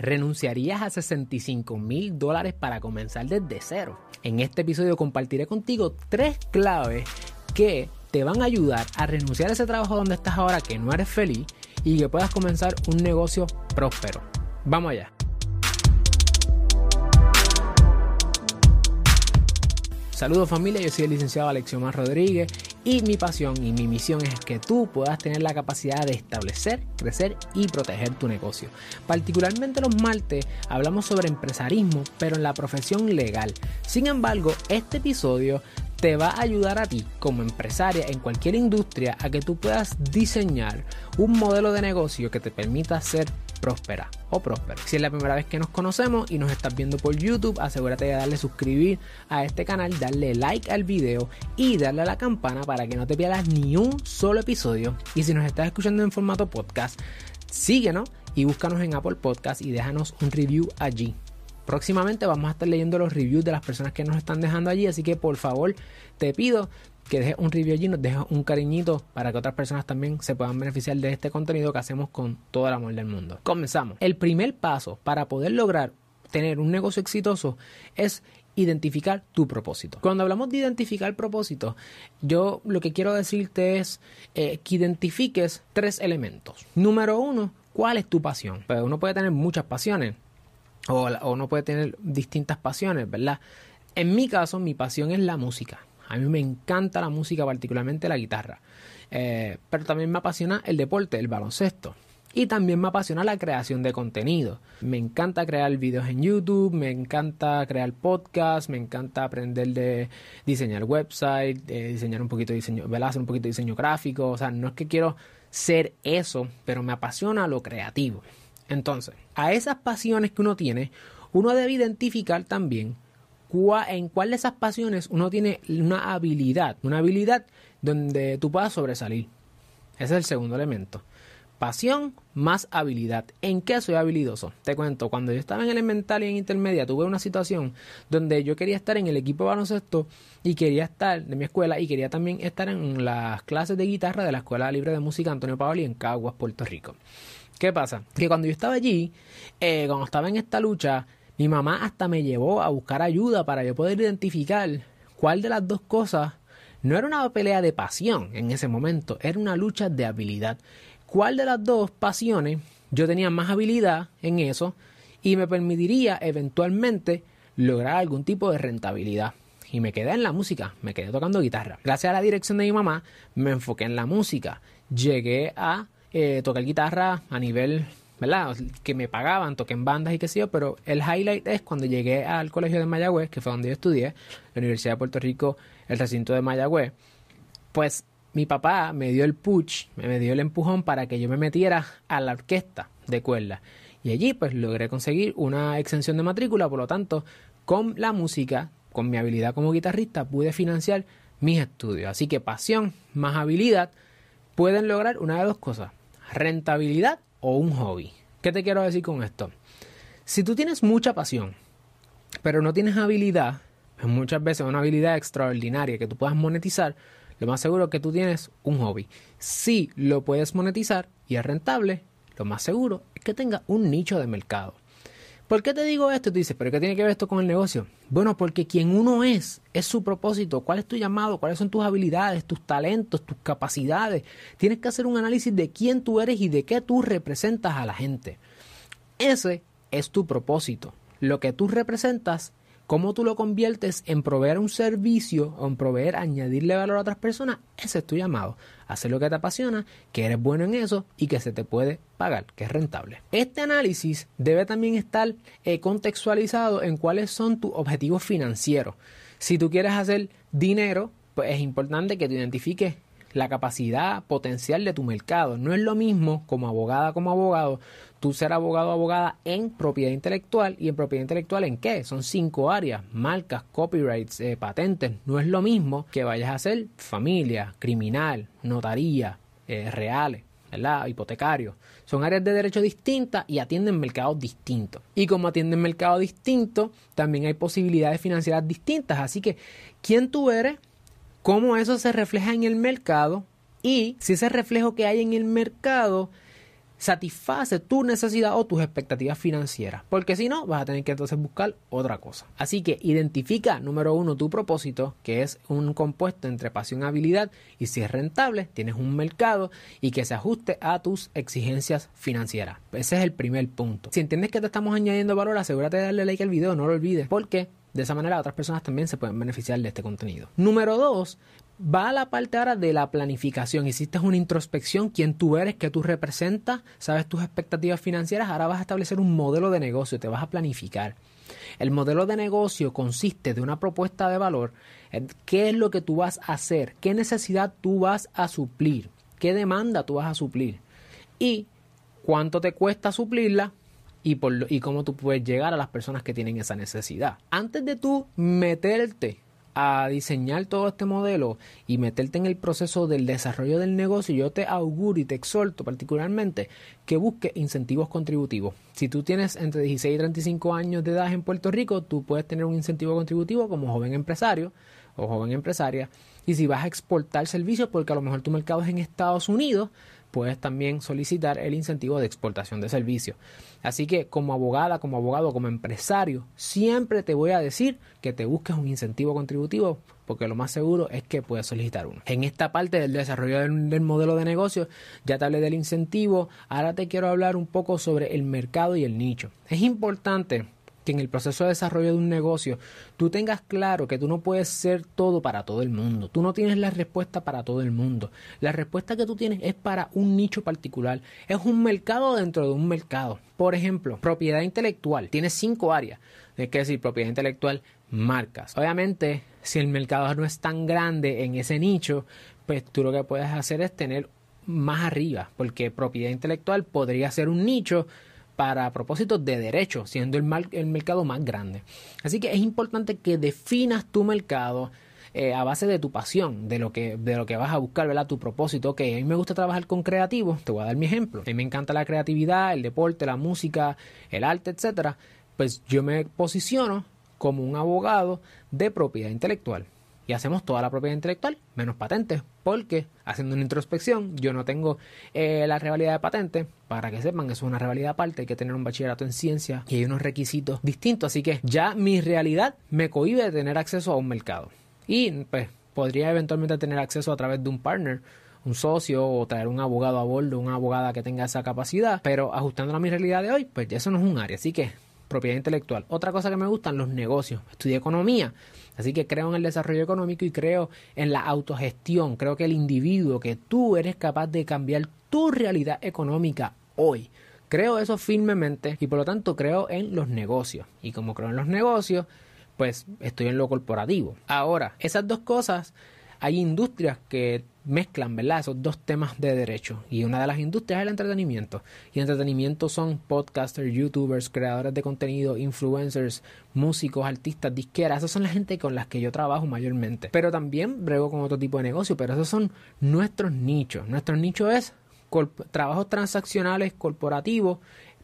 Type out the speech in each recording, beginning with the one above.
¿Renunciarías a 65 mil dólares para comenzar desde cero? En este episodio compartiré contigo tres claves que te van a ayudar a renunciar a ese trabajo donde estás ahora que no eres feliz y que puedas comenzar un negocio próspero. Vamos allá. Saludos familia, yo soy el licenciado Alexiomar Rodríguez y mi pasión y mi misión es que tú puedas tener la capacidad de establecer, crecer y proteger tu negocio. Particularmente los martes hablamos sobre empresarismo, pero en la profesión legal. Sin embargo, este episodio te va a ayudar a ti como empresaria en cualquier industria a que tú puedas diseñar un modelo de negocio que te permita ser próspera o próspero. Si es la primera vez que nos conocemos y nos estás viendo por YouTube, asegúrate de darle suscribir a este canal, darle like al video y darle a la campana para que no te pierdas ni un solo episodio. Y si nos estás escuchando en formato podcast, síguenos y búscanos en Apple Podcast y déjanos un review allí. Próximamente vamos a estar leyendo los reviews de las personas que nos están dejando allí, así que por favor te pido que dejes un review allí, nos dejes un cariñito para que otras personas también se puedan beneficiar de este contenido que hacemos con todo el amor del mundo. Comenzamos. El primer paso para poder lograr tener un negocio exitoso es identificar tu propósito. Cuando hablamos de identificar propósito, yo lo que quiero decirte es eh, que identifiques tres elementos. Número uno, ¿cuál es tu pasión? Pues uno puede tener muchas pasiones o, uno puede tener distintas pasiones, ¿verdad? En mi caso, mi pasión es la música. A mí me encanta la música, particularmente la guitarra. Eh, pero también me apasiona el deporte, el baloncesto. Y también me apasiona la creación de contenido. Me encanta crear videos en YouTube, me encanta crear podcasts, me encanta aprender de diseñar website, diseñar un poquito de diseño, Hacer un poquito de diseño gráfico. O sea, no es que quiero ser eso, pero me apasiona lo creativo. Entonces, a esas pasiones que uno tiene, uno debe identificar también en cuál de esas pasiones uno tiene una habilidad, una habilidad donde tú puedas sobresalir. Ese es el segundo elemento. Pasión más habilidad. ¿En qué soy habilidoso? Te cuento, cuando yo estaba en elemental y en intermedia, tuve una situación donde yo quería estar en el equipo de baloncesto y quería estar de mi escuela y quería también estar en las clases de guitarra de la Escuela Libre de Música Antonio Paoli en Caguas, Puerto Rico. ¿Qué pasa? Que cuando yo estaba allí, eh, cuando estaba en esta lucha, mi mamá hasta me llevó a buscar ayuda para yo poder identificar cuál de las dos cosas no era una pelea de pasión en ese momento, era una lucha de habilidad. ¿Cuál de las dos pasiones yo tenía más habilidad en eso y me permitiría eventualmente lograr algún tipo de rentabilidad? Y me quedé en la música, me quedé tocando guitarra. Gracias a la dirección de mi mamá, me enfoqué en la música. Llegué a eh, tocar guitarra a nivel, ¿verdad? Que me pagaban, toqué en bandas y qué sé yo, pero el highlight es cuando llegué al colegio de Mayagüez, que fue donde yo estudié, la Universidad de Puerto Rico, el recinto de Mayagüez, pues mi papá me dio el push, me dio el empujón para que yo me metiera a la orquesta de cuerda. Y allí pues logré conseguir una exención de matrícula, por lo tanto, con la música, con mi habilidad como guitarrista, pude financiar mis estudios. Así que pasión más habilidad pueden lograr una de dos cosas rentabilidad o un hobby. ¿Qué te quiero decir con esto? Si tú tienes mucha pasión, pero no tienes habilidad, pues muchas veces una habilidad extraordinaria que tú puedas monetizar, lo más seguro es que tú tienes un hobby. Si lo puedes monetizar y es rentable, lo más seguro es que tenga un nicho de mercado. ¿Por qué te digo esto? Tú dices, ¿pero qué tiene que ver esto con el negocio? Bueno, porque quien uno es, es su propósito. ¿Cuál es tu llamado? ¿Cuáles son tus habilidades, tus talentos, tus capacidades? Tienes que hacer un análisis de quién tú eres y de qué tú representas a la gente. Ese es tu propósito. Lo que tú representas cómo tú lo conviertes en proveer un servicio o en proveer, añadirle valor a otras personas, ese es tu llamado. Hacer lo que te apasiona, que eres bueno en eso y que se te puede pagar, que es rentable. Este análisis debe también estar eh, contextualizado en cuáles son tus objetivos financieros. Si tú quieres hacer dinero, pues es importante que tú identifiques la capacidad potencial de tu mercado. No es lo mismo como abogada como abogado, tú ser abogado o abogada en propiedad intelectual y en propiedad intelectual en qué? Son cinco áreas, marcas, copyrights, eh, patentes. No es lo mismo que vayas a hacer familia, criminal, notaría, eh, reales. ¿verdad? Hipotecario. Son áreas de derecho distintas y atienden mercados distintos. Y como atienden mercados distintos, también hay posibilidades financieras distintas. Así que, ¿quién tú eres? Cómo eso se refleja en el mercado y si ese reflejo que hay en el mercado satisface tu necesidad o tus expectativas financieras. Porque si no, vas a tener que entonces buscar otra cosa. Así que identifica, número uno, tu propósito, que es un compuesto entre pasión y habilidad. Y si es rentable, tienes un mercado y que se ajuste a tus exigencias financieras. Ese es el primer punto. Si entiendes que te estamos añadiendo valor, asegúrate de darle like al video, no lo olvides. Porque de esa manera otras personas también se pueden beneficiar de este contenido. Número dos, va a la parte ahora de la planificación. Hiciste una introspección, quién tú eres, qué tú representas, sabes tus expectativas financieras, ahora vas a establecer un modelo de negocio, te vas a planificar. El modelo de negocio consiste de una propuesta de valor, qué es lo que tú vas a hacer, qué necesidad tú vas a suplir, qué demanda tú vas a suplir y cuánto te cuesta suplirla y, por y cómo tú puedes llegar a las personas que tienen esa necesidad. Antes de tú meterte a diseñar todo este modelo y meterte en el proceso del desarrollo del negocio, yo te auguro y te exhorto particularmente que busques incentivos contributivos. Si tú tienes entre 16 y 35 años de edad en Puerto Rico, tú puedes tener un incentivo contributivo como joven empresario o joven empresaria. Y si vas a exportar servicios, porque a lo mejor tu mercado es en Estados Unidos, puedes también solicitar el incentivo de exportación de servicios. Así que como abogada, como abogado, como empresario, siempre te voy a decir que te busques un incentivo contributivo porque lo más seguro es que puedes solicitar uno. En esta parte del desarrollo del, modelo de negocio ya te hablé del incentivo, ahora te quiero hablar un poco sobre el mercado y el nicho. Es importante que en el proceso de desarrollo de un negocio tú tengas claro que tú no puedes ser todo para todo el mundo. Tú no tienes la respuesta para todo el mundo. La respuesta que tú tienes es para un nicho particular. Es un mercado dentro de un mercado. Por ejemplo, propiedad intelectual. Tienes cinco áreas. Es que decir, propiedad intelectual, marcas. Obviamente, si el mercado no es tan grande en ese nicho, pues tú lo que puedes hacer es tener más arriba, porque propiedad intelectual podría ser un nicho para propósitos de derecho, siendo el, el mercado más grande. Así que es importante que definas tu mercado eh, a base de tu pasión, de lo que, de lo que vas a buscar, ¿verdad? Tu propósito. Ok, a mí me gusta trabajar con creativos, te voy a dar mi ejemplo. A mí me encanta la creatividad, el deporte, la música, el arte, etcétera. Pues yo me posiciono como un abogado de propiedad intelectual y hacemos toda la propiedad intelectual menos patentes, porque haciendo una introspección yo no tengo eh, la rivalidad de patentes, para que sepan, eso es una rivalidad aparte, hay que tener un bachillerato en ciencia y hay unos requisitos distintos, así que ya mi realidad me cohibe de tener acceso a un mercado. Y pues podría eventualmente tener acceso a través de un partner un socio o traer un abogado a bordo, una abogada que tenga esa capacidad, pero ajustando a mi realidad de hoy, pues eso no es un área, así que propiedad intelectual. Otra cosa que me gustan, los negocios. Estudié economía, así que creo en el desarrollo económico y creo en la autogestión. Creo que el individuo, que tú eres capaz de cambiar tu realidad económica hoy. Creo eso firmemente y por lo tanto creo en los negocios. Y como creo en los negocios, pues estoy en lo corporativo. Ahora, esas dos cosas, hay industrias que mezclan, ¿verdad? Esos dos temas de derecho. Y una de las industrias es el entretenimiento. Y entretenimiento son podcasters, youtubers, creadores de contenido, influencers, músicos, artistas, disqueras. Esas son la gente con las que yo trabajo mayormente. Pero también brego con otro tipo de negocio. Pero esos son nuestros nichos. Nuestro nicho es trabajos transaccionales corporativos,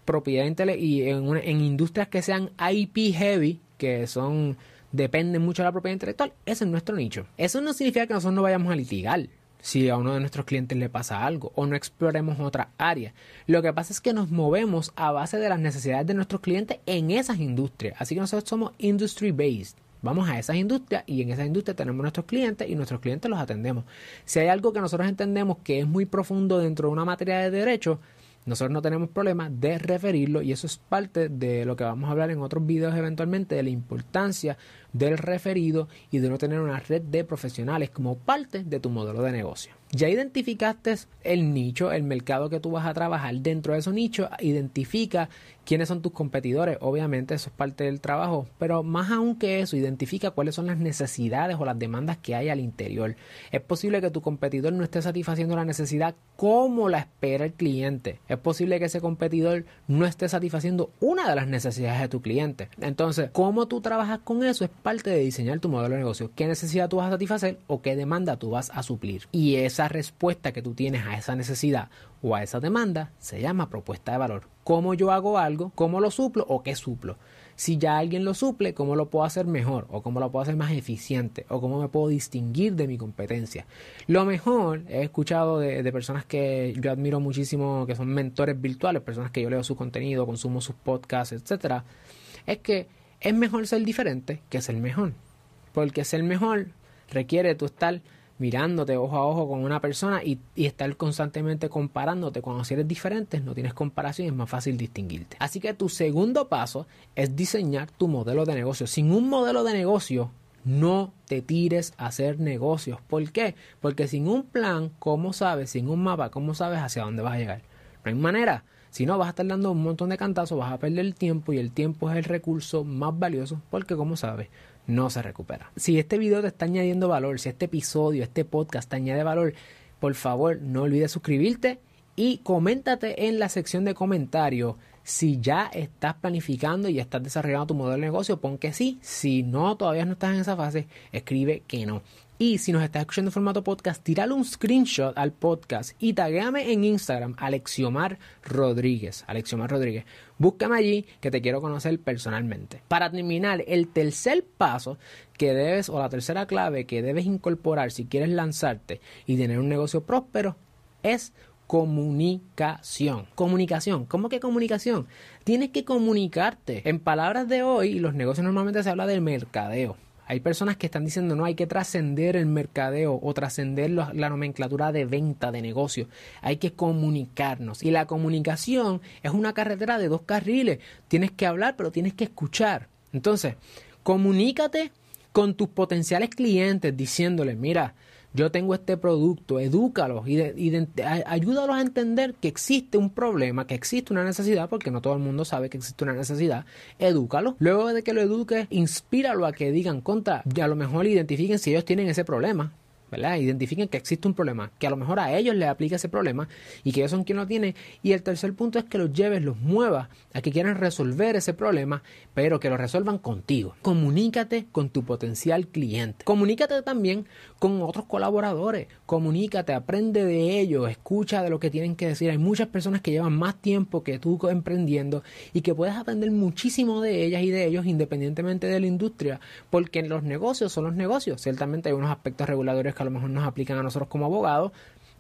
propiedad intelectual y en, en industrias que sean IP heavy, que son dependen mucho de la propiedad intelectual, ese es nuestro nicho. Eso no significa que nosotros no vayamos a litigar si a uno de nuestros clientes le pasa algo o no exploremos otra área. Lo que pasa es que nos movemos a base de las necesidades de nuestros clientes en esas industrias. Así que nosotros somos industry based. Vamos a esas industrias y en esas industrias tenemos nuestros clientes y nuestros clientes los atendemos. Si hay algo que nosotros entendemos que es muy profundo dentro de una materia de derecho, nosotros no tenemos problema de referirlo y eso es parte de lo que vamos a hablar en otros videos eventualmente de la importancia del referido y de no tener una red de profesionales como parte de tu modelo de negocio. Ya identificaste el nicho, el mercado que tú vas a trabajar dentro de ese nicho, identifica quiénes son tus competidores, obviamente eso es parte del trabajo, pero más aún que eso, identifica cuáles son las necesidades o las demandas que hay al interior. Es posible que tu competidor no esté satisfaciendo la necesidad como la espera el cliente. Es posible que ese competidor no esté satisfaciendo una de las necesidades de tu cliente. Entonces, cómo tú trabajas con eso es parte de diseñar tu modelo de negocio. ¿Qué necesidad tú vas a satisfacer o qué demanda tú vas a suplir? Y esa respuesta que tú tienes a esa necesidad o a esa demanda se llama propuesta de valor. ¿Cómo yo hago algo? ¿Cómo lo suplo o qué suplo? Si ya alguien lo suple, ¿cómo lo puedo hacer mejor? ¿O cómo lo puedo hacer más eficiente? ¿O cómo me puedo distinguir de mi competencia? Lo mejor, he escuchado de, de personas que yo admiro muchísimo, que son mentores virtuales, personas que yo leo su contenido, consumo sus podcasts, etcétera, es que es mejor ser diferente que ser mejor. Porque ser mejor requiere tú estar mirándote ojo a ojo con una persona y, estar constantemente comparándote. Cuando si eres diferente, no tienes comparación, es más fácil distinguirte. Así que tu segundo paso es diseñar tu modelo de negocio. Sin un modelo de negocio, no te tires a hacer negocios. ¿Por qué? Porque sin un plan, ¿cómo sabes? Sin un mapa, ¿cómo sabes hacia dónde vas a llegar? No hay manera. Si no, vas a estar dando un montón de cantazos, vas a perder el tiempo y el tiempo es el recurso más valioso porque, como sabes, no se recupera. Si este video te está añadiendo valor, si este episodio, este podcast te añade valor, por favor no olvides suscribirte y coméntate en la sección de comentarios si ya estás planificando y ya estás desarrollando tu modelo de negocio, pon que sí. Si no, todavía no estás en esa fase, escribe que no. Y si nos estás escuchando en formato podcast, tírale un screenshot al podcast y taguéame en Instagram, Alexiomar Rodríguez. Alexiomar Rodríguez. Búscame allí que te quiero conocer personalmente. Para terminar, el tercer paso que debes, o la tercera clave que debes incorporar si quieres lanzarte y tener un negocio próspero es comunicación. Comunicación. ¿Cómo que comunicación? Tienes que comunicarte. En palabras de hoy, los negocios normalmente se habla del mercadeo. Hay personas que están diciendo no hay que trascender el mercadeo o trascender la nomenclatura de venta de negocio. Hay que comunicarnos. Y la comunicación es una carretera de dos carriles. Tienes que hablar, pero tienes que escuchar. Entonces, comunícate con tus potenciales clientes diciéndoles, mira, yo tengo este producto, edúcalos y, ayúdalos a entender que existe un problema, que existe una necesidad, porque no todo el mundo sabe que existe una necesidad, edúcalos. Luego de que lo eduques, inspíralo a que digan contra, y a lo mejor identifiquen si ellos tienen ese problema Identifiquen que existe un problema, que a lo mejor a ellos les aplica ese problema y que ellos son quienes lo tienen. Y el tercer punto es que los lleves, los muevas a que quieran resolver ese problema, pero que lo resuelvan contigo. Comunícate con tu potencial cliente. Comunícate también con otros colaboradores. Comunícate, aprende de ellos, escucha de lo que tienen que decir. Hay muchas personas que llevan más tiempo que tú emprendiendo y que puedes aprender muchísimo de ellas y de ellos independientemente de la industria, porque los negocios son los negocios. Ciertamente hay unos aspectos reguladores que a lo mejor nos aplican a nosotros como abogados,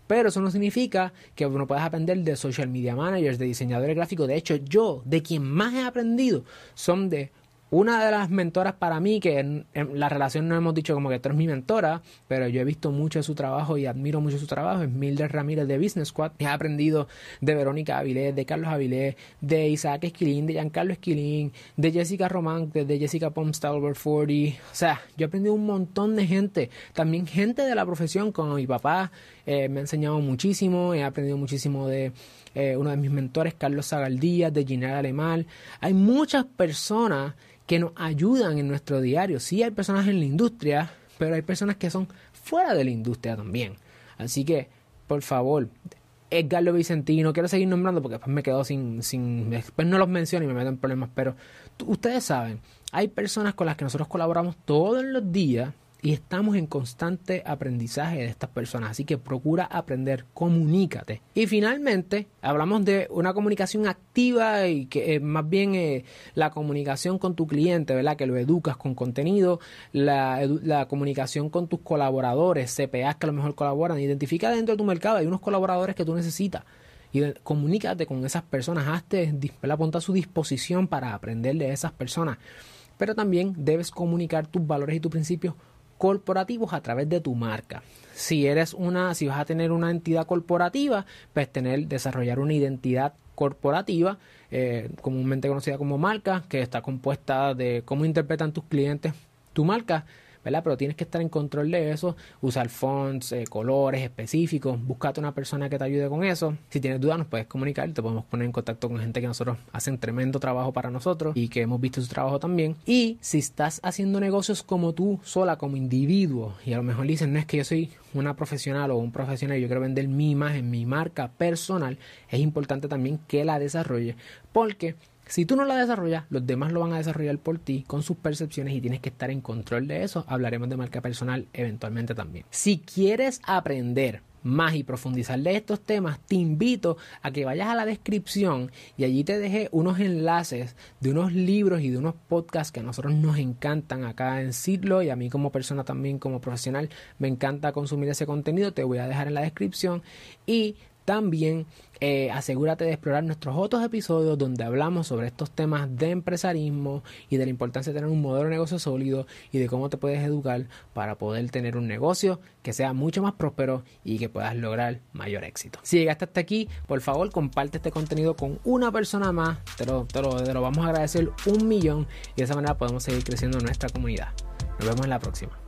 pero eso no significa que no puedas aprender de social media managers, de diseñadores gráficos. De hecho, yo, de quien más he aprendido, son de una de las mentoras para mí, que en, la relación no hemos dicho como que tú eres mi mentora, pero yo he visto mucho de su trabajo y admiro mucho su trabajo, es Mildred Ramírez de Business Squad. He aprendido de Verónica Avilés, de Carlos Avilés, de Isaac Esquilín, de Giancarlo Esquilín, de Jessica Román, de, Jessica Pomstalber 40. O sea, yo he aprendido un montón de gente, también gente de la profesión, como mi papá eh, me ha enseñado muchísimo, he aprendido muchísimo de eh, uno de mis mentores, Carlos Zagaldías, de Ginara Alemal. Hay muchas personas que nos ayudan en nuestro diario. Sí hay personas en la industria, pero hay personas que son fuera de la industria también. Así que, por favor, Edgar Vicentino, quiero seguir nombrando porque después me quedo sin, sin, después no los menciono y me meto en problemas, pero ustedes saben, hay personas con las que nosotros colaboramos todos los días y estamos en constante aprendizaje de estas personas. Así que procura aprender, comunícate. Y finalmente, hablamos de una comunicación activa y que es más bien eh, la comunicación con tu cliente, ¿verdad? Que lo educas con contenido, la, la comunicación con tus colaboradores, CPAs que a lo mejor colaboran. Identifica dentro de tu mercado, hay unos colaboradores que tú necesitas y comunícate con esas personas, hazte, la ponte a su disposición para aprender de esas personas. Pero también debes comunicar tus valores y tus principios corporativos a través de tu marca. Si eres una, si vas a tener una entidad corporativa, pues tener, desarrollar una identidad corporativa, eh, comúnmente conocida como marca, que está compuesta de cómo interpretan tus clientes tu marca pero tienes que estar en control de eso, usar fonts, eh, colores específicos, buscate una persona que te ayude con eso. Si tienes dudas nos puedes comunicar, te podemos poner en contacto con gente que nosotros hacen tremendo trabajo para nosotros y que hemos visto su trabajo también. Y si estás haciendo negocios como tú sola, como individuo, y a lo mejor dicen, no es que yo soy una profesional o un profesional, yo quiero vender mi imagen, mi marca personal, es importante también que la desarrolle porque Si tú no la desarrollas, los demás lo van a desarrollar por ti con sus percepciones y tienes que estar en control de eso. Hablaremos de marca personal eventualmente también. Si quieres aprender más y profundizar de estos temas, te invito a que vayas a la descripción y allí te dejé unos enlaces de unos libros y de unos podcasts que a nosotros nos encantan acá en Sidlo y a mí como persona también como profesional me encanta consumir ese contenido. Te voy a dejar en la descripción y también eh, asegúrate de explorar nuestros otros episodios donde hablamos sobre estos temas de empresarismo y de la importancia de tener un modelo de negocio sólido y de cómo te puedes educar para poder tener un negocio que sea mucho más próspero y que puedas lograr mayor éxito. Si llegaste hasta aquí, por favor comparte este contenido con una persona más, te lo, te lo, te lo vamos a agradecer un millón y de esa manera podemos seguir creciendo nuestra comunidad. Nos vemos en la próxima.